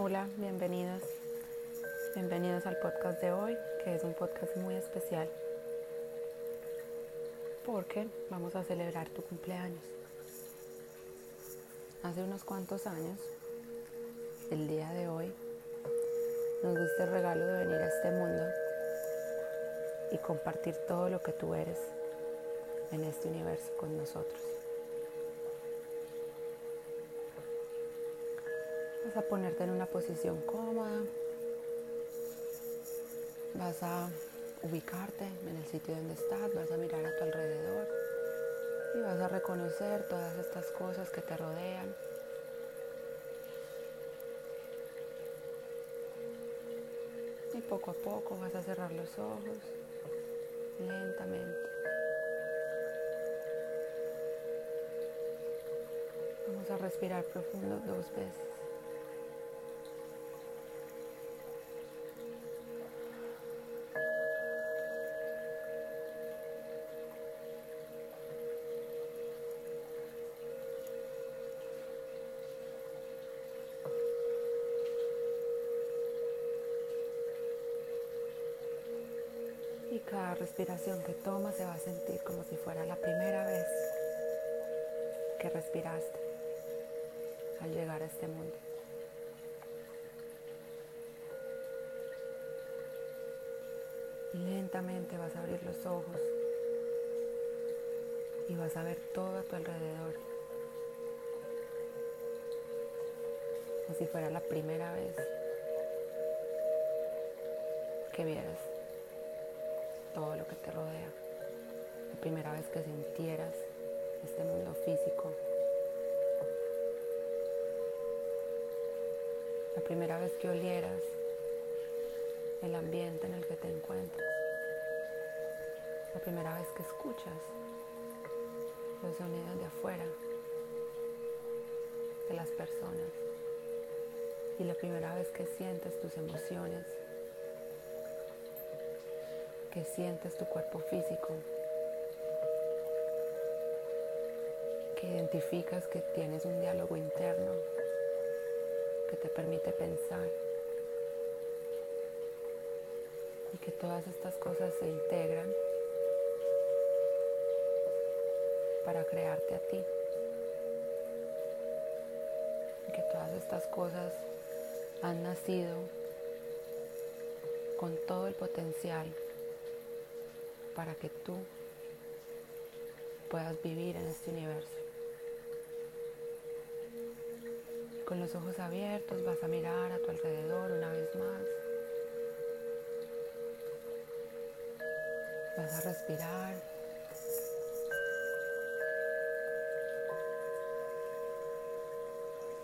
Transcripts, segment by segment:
Hola, bienvenidos. Bienvenidos al podcast de hoy, que es un podcast muy especial porque vamos a celebrar tu cumpleaños. Hace unos cuantos años, el día de hoy, nos diste el regalo de venir a este mundo y compartir todo lo que tú eres en este universo con nosotros. A ponerte en una posición cómoda. Vas a ubicarte en el sitio donde estás, vas a mirar a tu alrededor y vas a reconocer todas estas cosas que te rodean. Y poco a poco vas a cerrar los ojos lentamente. Vamos a respirar profundo dos veces. Cada respiración que tomas se va a sentir como si fuera la primera vez que respiraste al llegar a este mundo. Lentamente vas a abrir los ojos y vas a ver todo a tu alrededor. Como si fuera la primera vez que vieras todo lo que te rodea. La primera vez que sintieras este mundo físico. La primera vez que olieras el ambiente en el que te encuentras. La primera vez que escuchas los sonidos de afuera, de las personas. Y la primera vez que sientes tus emociones que sientes tu cuerpo físico, que identificas que tienes un diálogo interno que te permite pensar y que todas estas cosas se integran para crearte a ti. Que todas estas cosas han nacido con todo el potencial para que tú puedas vivir en este universo. Con los ojos abiertos vas a mirar a tu alrededor una vez más. Vas a respirar.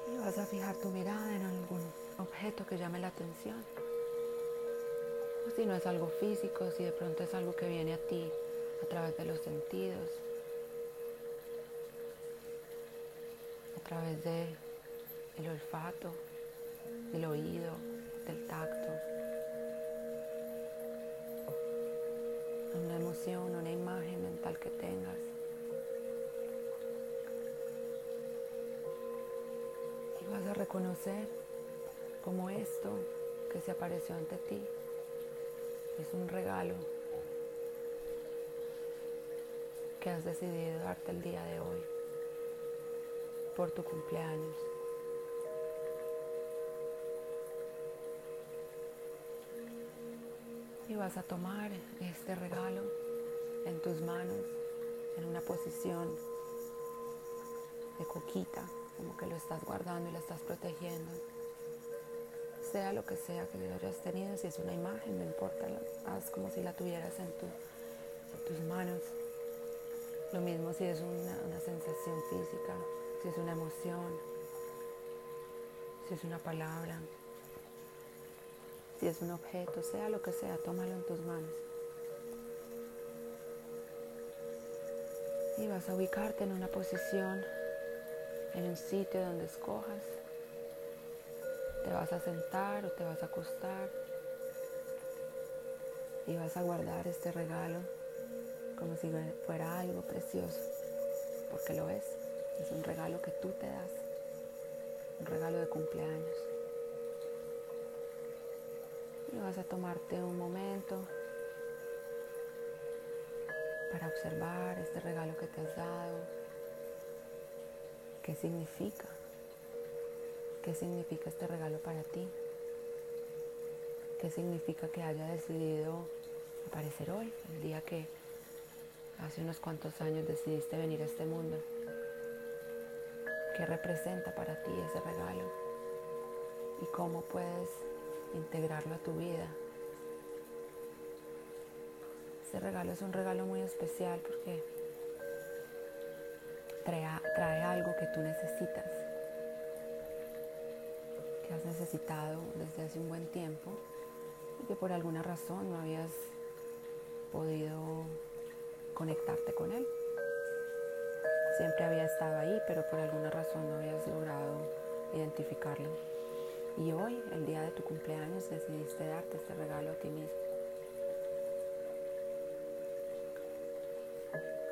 Y vas a fijar tu mirada en algún objeto que llame la atención si no es algo físico, si de pronto es algo que viene a ti a través de los sentidos, a través de el olfato, del oído, del tacto, una emoción, una imagen mental que tengas. Y vas a reconocer como esto que se apareció ante ti es un regalo que has decidido darte el día de hoy por tu cumpleaños. Y vas a tomar este regalo en tus manos en una posición de coquita, como que lo estás guardando y lo estás protegiendo sea lo que sea que hayas tenido, si es una imagen, no importa, haz como si la tuvieras en, tus manos. Lo mismo si es una sensación física, si es una emoción, si es una palabra, si es un objeto, sea lo que sea, tómalo en tus manos. Y vas a ubicarte en una posición, en un sitio donde escojas. Te vas a sentar o te vas a acostar y vas a guardar este regalo como si fuera algo precioso, porque lo es. Es un regalo que tú te das, un regalo de cumpleaños. Y vas a tomarte un momento para observar este regalo que te has dado. ¿Qué significa? ¿Qué significa este regalo para ti? ¿Qué significa que haya decidido aparecer hoy, el día que hace unos cuantos años decidiste venir a este mundo? ¿Qué representa para ti ese regalo? ¿Y cómo puedes integrarlo a tu vida? Ese regalo es un regalo muy especial porque trae algo que tú necesitas, que has necesitado desde hace un buen tiempo y que por alguna razón no habías podido conectarte con él. Siempre había estado ahí, pero por alguna razón no habías logrado identificarlo. Y hoy, el día de tu cumpleaños, decidiste darte este regalo a ti mismo.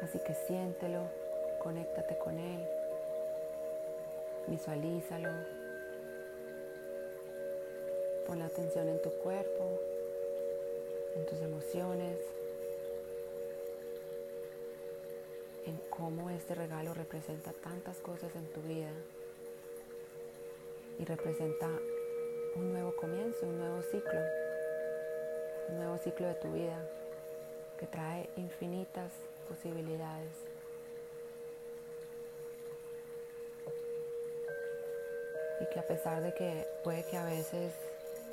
Así que siéntelo, conéctate con él, visualízalo, la atención en tu cuerpo, en tus emociones. en cómo este regalo representa tantas cosas en tu vida y representa un nuevo comienzo, un nuevo ciclo, un nuevo ciclo de tu vida que trae infinitas posibilidades. Y que a pesar de que puede que a veces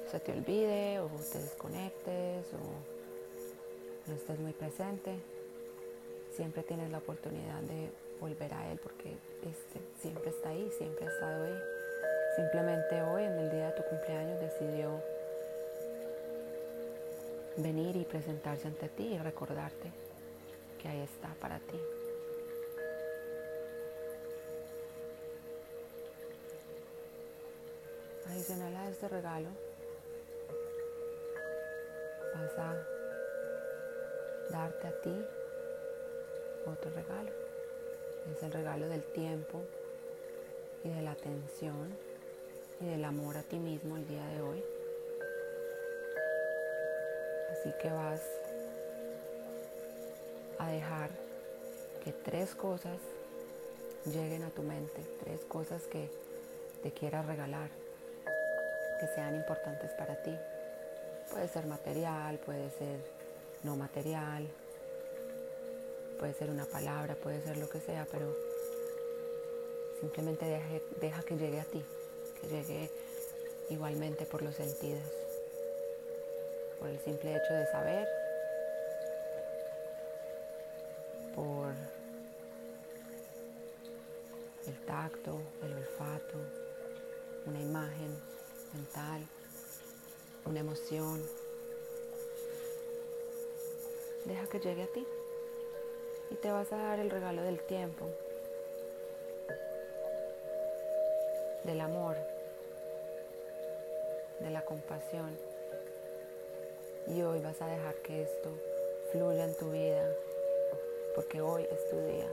se te olvide o te desconectes o no estés muy presente, siempre tienes la oportunidad de volver a Él porque este, siempre está ahí, siempre ha estado ahí. Simplemente hoy, en el día de tu cumpleaños, decidió venir y presentarse ante ti y recordarte que ahí está para ti. Adicional a este regalo, a darte a ti otro regalo. Es el regalo del tiempo y de la atención y del amor a ti mismo el día de hoy. Así que vas a dejar que tres cosas lleguen a tu mente, tres cosas que te quieras regalar, que sean importantes para ti. Puede ser material, puede ser no material, puede ser una palabra, puede ser lo que sea, pero simplemente deja, que llegue a ti, que llegue igualmente por los sentidos, por el simple hecho de saber, por el tacto, el olfato, una imagen mental, una emoción. Deja que llegue a ti y te vas a dar el regalo del tiempo, del amor, de la compasión. Y hoy vas a dejar que esto fluya en tu vida, porque hoy es tu día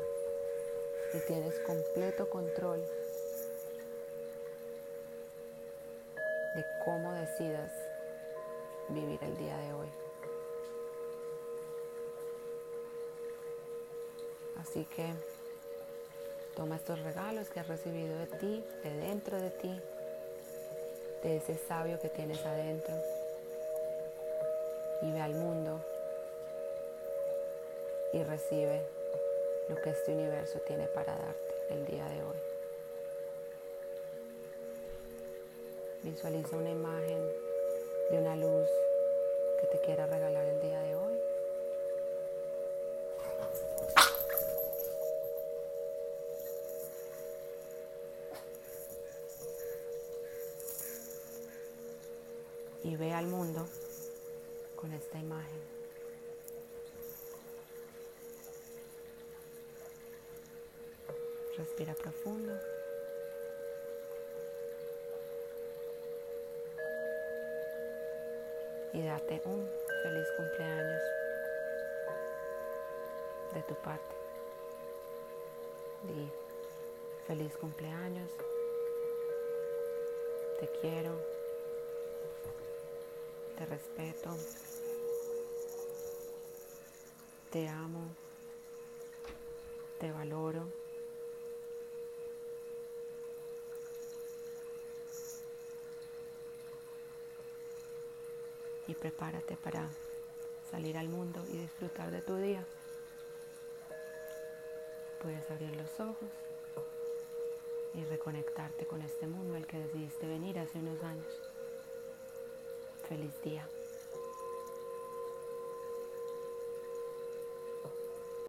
y tienes completo control de cómo decidas vivir el día de hoy. Así que toma estos regalos que has recibido de ti, de dentro de ti, de ese sabio que tienes adentro y ve al mundo y recibe lo que este universo tiene para darte el día de hoy. Visualiza una imagen de una luz que te quiera regalar el día de hoy. y ve al mundo con esta imagen. Respira profundo. Y date un feliz cumpleaños de tu parte. Di feliz cumpleaños. Te quiero te respeto, te amo, te valoro. Y prepárate para salir al mundo y disfrutar de tu día. Puedes abrir los ojos y reconectarte con este mundo al que decidiste venir hace unos años. Feliz día.